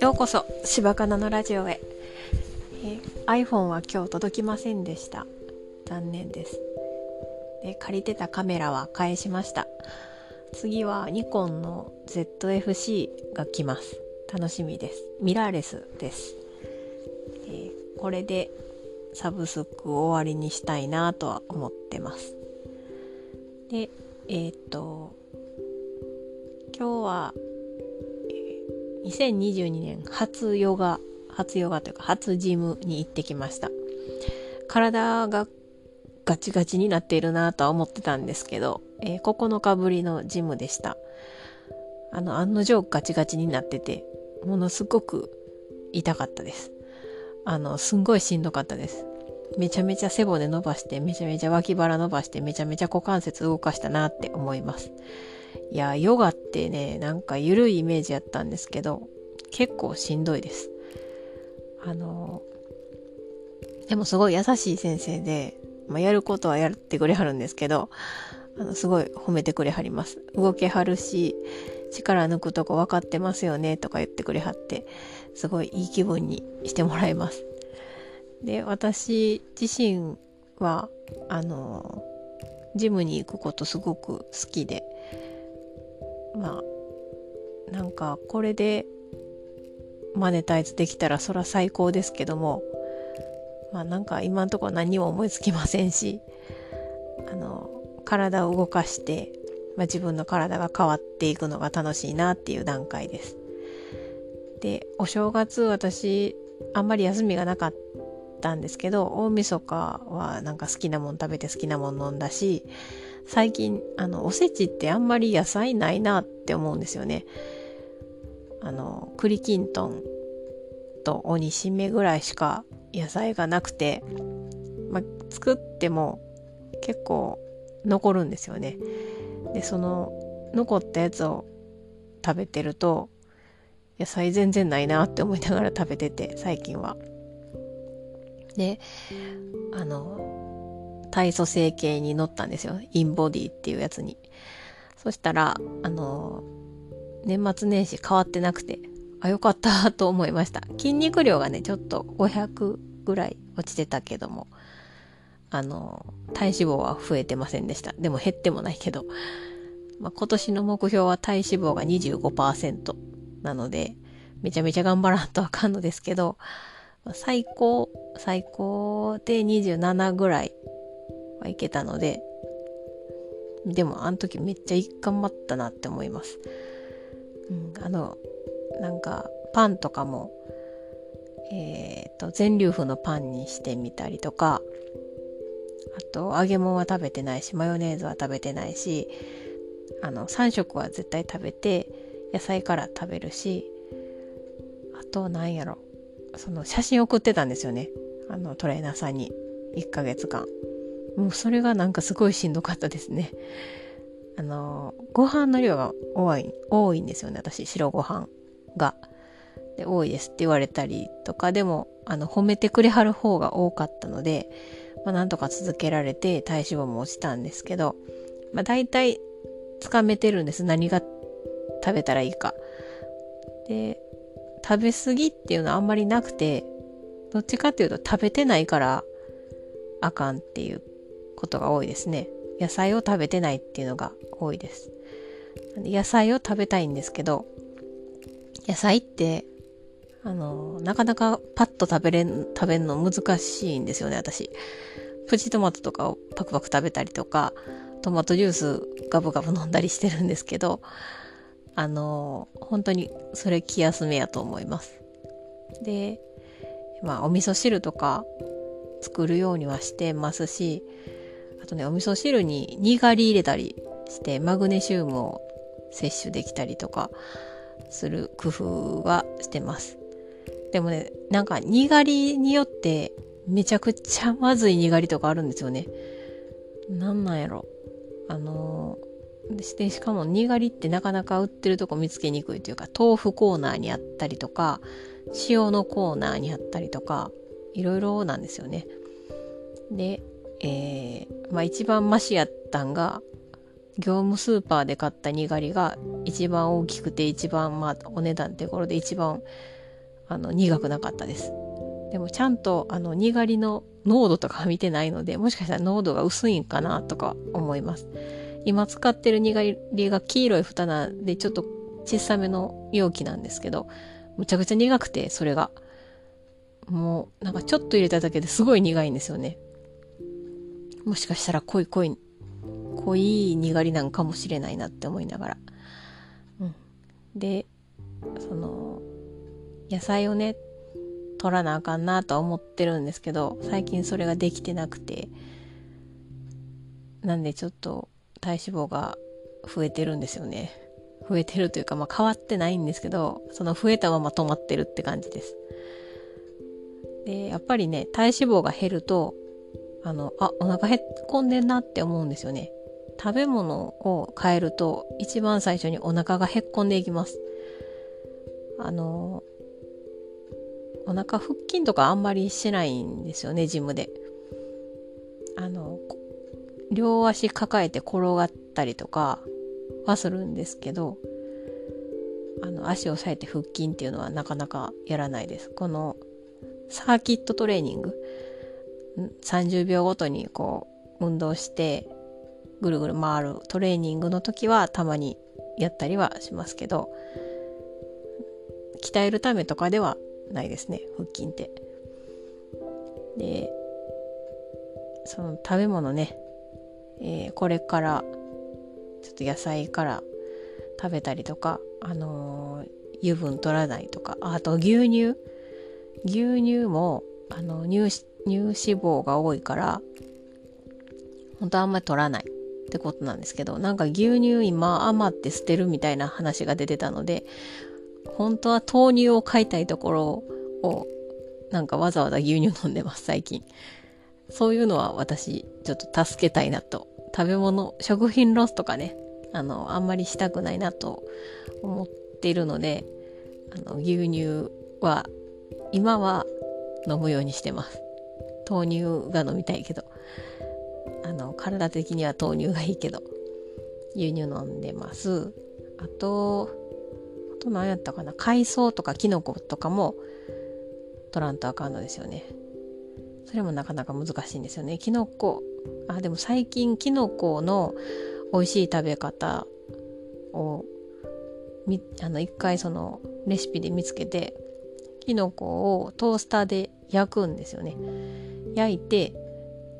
ようこそ。柴かなのラジオへ、えー、iPhone は今日届きませんでした。残念です。で借りてたカメラは返しました。次はニコンの ZFC が来ます。楽しみです。ミラーレスです、えー、これでサブスクを終わりにしたいなとは思ってます。でえっ、と今日は2022年初ヨガ、初ヨガというか初ジムに行ってきました。体がガチガチになっているなとは思ってたんですけど、えー、9日ぶりのジムでした。あの、案の定ガチガチになってて、ものすごく痛かったです。あの、すんごいしんどかったです。めちゃめちゃ背骨伸ばして、めちゃめちゃ脇腹伸ばして、めちゃめちゃ股関節動かしたなって思います。いや、ヨガってね、なんか緩いイメージやったんですけど、結構しんどいです。あの、でもすごい優しい先生で、まあ、やることはやってくれはるんですけど、あの、すごい褒めてくれはります。動けはるし、力抜くとこ分かってますよねとか言ってくれはって、すごいいい気分にしてもらえます。で、私自身は、あの、ジムに行くことすごく好きで、まあなんかこれでマネタイズできたらそら最高ですけどもまあなんか今んところ何も思いつきませんしあの体を動かして、まあ、自分の体が変わっていくのが楽しいなっていう段階です。でお正月私あんまり休みがなかったんですけど大晦日はなんか好きなもん食べて好きなもん飲んだし最近あのおせちってあんまり野菜ないなって思うんですよね。あの栗きんとんと鬼しめぐらいしか野菜がなくて、ま、作っても結構残るんですよね。でその残ったやつを食べてると野菜全然ないなって思いながら食べてて最近は。であの体組成計に乗ったんですよ。インボディっていうやつに。そしたら、あの、年末年始変わってなくて、あ、よかったと思いました。筋肉量がね、ちょっと500ぐらい落ちてたけども、あの、体脂肪は増えてませんでした。でも減ってもないけど、まあ、今年の目標は体脂肪が25%なので、めちゃめちゃ頑張らんとあかんのですけど、最高、最高で27ぐらいはいけたので、でもあの時めっちゃ頑張ったなって思います。うん、あの、なんかパンとかも、えっ、ー、と、全粒粉のパンにしてみたりとか、あと揚げ物は食べてないし、マヨネーズは食べてないし、あの、3食は絶対食べて、野菜から食べるし、あとなんやろ、その写真送ってたんですよね。あの、トレーナーさんに。1ヶ月間。もうそれがなんかすごいしんどかったですね。あの、ご飯の量が多い、多いんですよね、私、白ご飯が。で、多いですって言われたりとか、でも、あの、褒めてくれはる方が多かったので、まあ、なんとか続けられて体脂肪も落ちたんですけど、まあ、大体、つかめてるんです。何が食べたらいいか。で、食べ過ぎっていうのはあんまりなくて、どっちかっていうと食べてないからあかんっていうことが多いですね。野菜を食べてないっていうのが多いです。野菜を食べたいんですけど、野菜って、あの、なかなかパッと食べれん、食べるの難しいんですよね、私。プチトマトとかをパクパク食べたりとか、トマトジュースガブガブ飲んだりしてるんですけど、あの、本当にそれ気休めやと思います。で、まあ、お味噌汁とか作るようにはしてますし、あとね、お味噌汁ににがり入れたりしてマグネシウムを摂取できたりとかする工夫はしてます。でもね、なんかにがりによってめちゃくちゃまずいにがりとかあるんですよね。なんなんやろ。あのー、でしかもにがりってなかなか売ってるとこ見つけにくいというか豆腐コーナーにあったりとか塩のコーナーにあったりとかいろいろなんですよね。で、えー、まあ一番マシやったんが、業務スーパーで買ったにがりが一番大きくて一番まあお値段ってところで一番あの苦くなかったです。でもちゃんとあのにがりの濃度とか見てないのでもしかしたら濃度が薄いんかなとか思います。今使ってるにがりが黄色い蓋なんでちょっと小さめの容器なんですけどむちゃくちゃ苦くてそれがもうなんかちょっと入れただけですごい苦いんですよね。もしかしたら濃い濃い濃いにがりなんかもしれないなって思いながら。うん。で、その、野菜をね、取らなあかんなとは思ってるんですけど、最近それができてなくて、なんでちょっと体脂肪が増えてるんですよね。増えてるというか、まあ変わってないんですけど、その増えたまま止まってるって感じです。で、やっぱりね、体脂肪が減ると、あの、あ、お腹へっこんでんなって思うんですよね。食べ物を変えると一番最初にお腹がへっこんでいきます。あの、お腹腹筋とかあんまりしないんですよね、ジムで。あの、両足抱えて転がったりとかはするんですけど、あの、足を押さえて腹筋っていうのはなかなかやらないです。このサーキットトレーニング、30秒ごとにこう運動してぐるぐる回るトレーニングの時はたまにやったりはしますけど鍛えるためとかではないですね腹筋って。でその食べ物ね、えー、これからちょっと野菜から食べたりとかあのー、油分取らないとかあと牛乳牛乳もあの乳乳脂肪が多いから本当はあんまり取らないってことなんですけど、なんか牛乳今余って捨てるみたいな話が出てたので、本当は豆乳を買いたいところを、なんかわざわざ牛乳飲んでます、最近。そういうのは私、ちょっと助けたいなと。食べ物、食品ロスとかね、あの、あんまりしたくないなと思っているので、あの、牛乳は、今は飲むようにしてます。豆乳が飲みたいけど。あの体的には豆乳がいいけど。牛乳飲んでます。あとあと何やったかな。海藻とかキノコとかも取らんとあかんのですよね。それもなかなか難しいんですよね。キノコあでも最近キノコの美味しい食べ方をみあの一回そのレシピで見つけてキノコをトースターで焼くんですよね。焼いて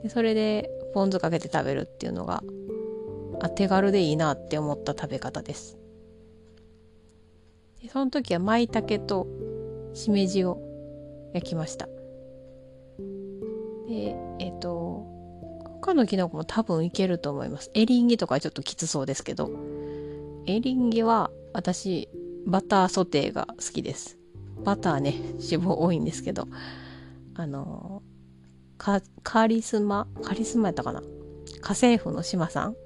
でそれでポン酢かけて食べるっていうのがあ手軽でいいなって思った食べ方です。でその時は舞茸としめじを焼きました。でえっ、ー、と他のキノコも多分いけると思います。エリンギとかちょっときつそうですけど。エリンギは私バターソテーが好きです。バターね脂肪多いんですけど。あのカリスマ、カリスマやったかな？家政婦の島さん？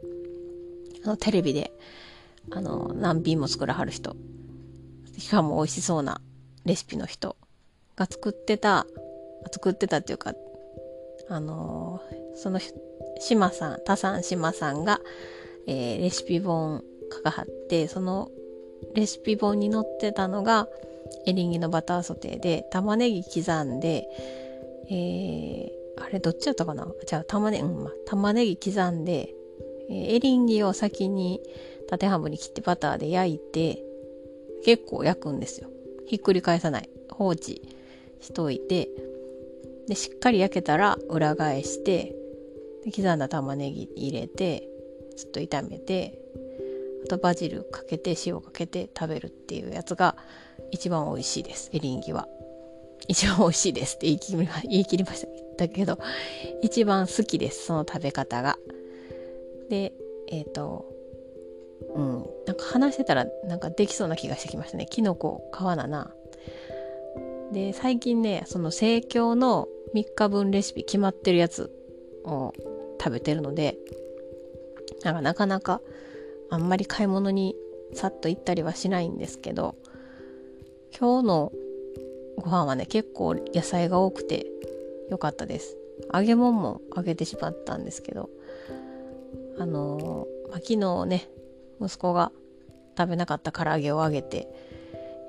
あの、テレビで、あの、何品も作らはる人。しかも美味しそうなレシピの人。が作ってた、作ってたっていうか、あのその島さん、田さん島さんが、えー、レシピ本書かはって、そのレシピ本に載ってたのが、エリンギのバターソテーで、玉ねぎ刻んで、えー、あれどっちやったかな？じゃあ玉ね,、うんま、玉ねぎ刻んで、えー、エリンギを先に縦半分に切ってバターで焼いて結構焼くんですよ。ひっくり返さない。放置しといてでしっかり焼けたら裏返してで刻んだ玉ねぎ入れてちょっと炒めてあとバジルかけて塩かけて食べるっていうやつが一番美味しいです。エリンギは。一番美味しいですって言い切り言い切りましただけど、一番好きです、その食べ方が。で、えっ、ー、と、うん、なんか話してたらなんかできそうな気がしてきましたね。キノコ買わなな。で、最近ね、その生協の3日分レシピ決まってるやつを食べてるので、なんかなかなかあんまり買い物にさっと行ったりはしないんですけど、今日のご飯はね、結構野菜が多くて、良かったです。揚げ物も揚げてしまったんですけど、あのま、昨日ね息子が食べなかった唐揚げをあげて、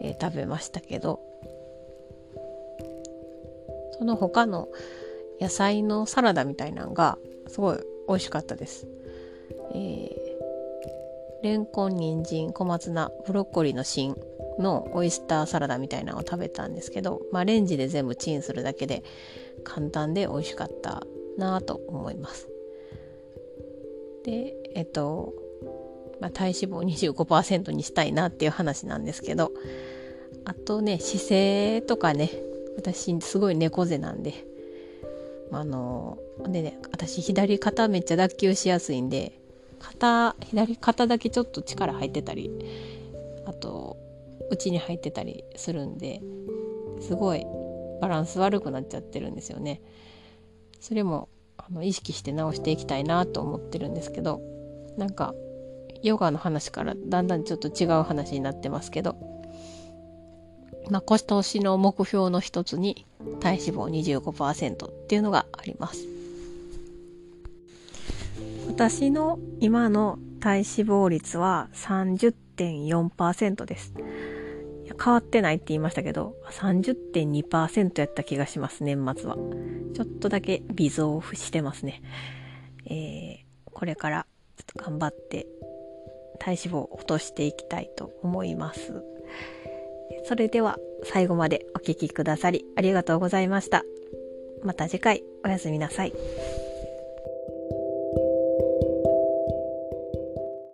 えー、食べましたけどその他の野菜のサラダみたいなのがすごい美味しかったです。えー、レンコン、人参、小松菜、ブロッコリーの芯のオイスターサラダみたいなのを食べたんですけど、まあ、レンジで全部チンするだけで簡単で美味しかったなと思います。で、えっと、まあ、体脂肪25%にしたいなっていう話なんですけど、あとね、姿勢とかね、私すごい猫背なんで、あの、でね、私左肩めっちゃ脱臼しやすいんで、肩、左肩だけちょっと力入ってたり、あと、内に入ってたりするんで、すごいバランス悪くなっちゃってるんですよね。それもあの意識して直していきたいなと思ってるんですけど、なんかヨガの話からだんだんちょっと違う話になってますけど、まあ、今年の目標の一つに体脂肪25%っていうのがあります。私の今の体脂肪率は30.4%です。変わってないって言いましたけど、30.2%やった気がします、年末は。ちょっとだけ微増してますね。えー、これからちょっと頑張って体脂肪を落としていきたいと思います。それでは最後までお聴きくださりありがとうございました。また次回おやすみなさい。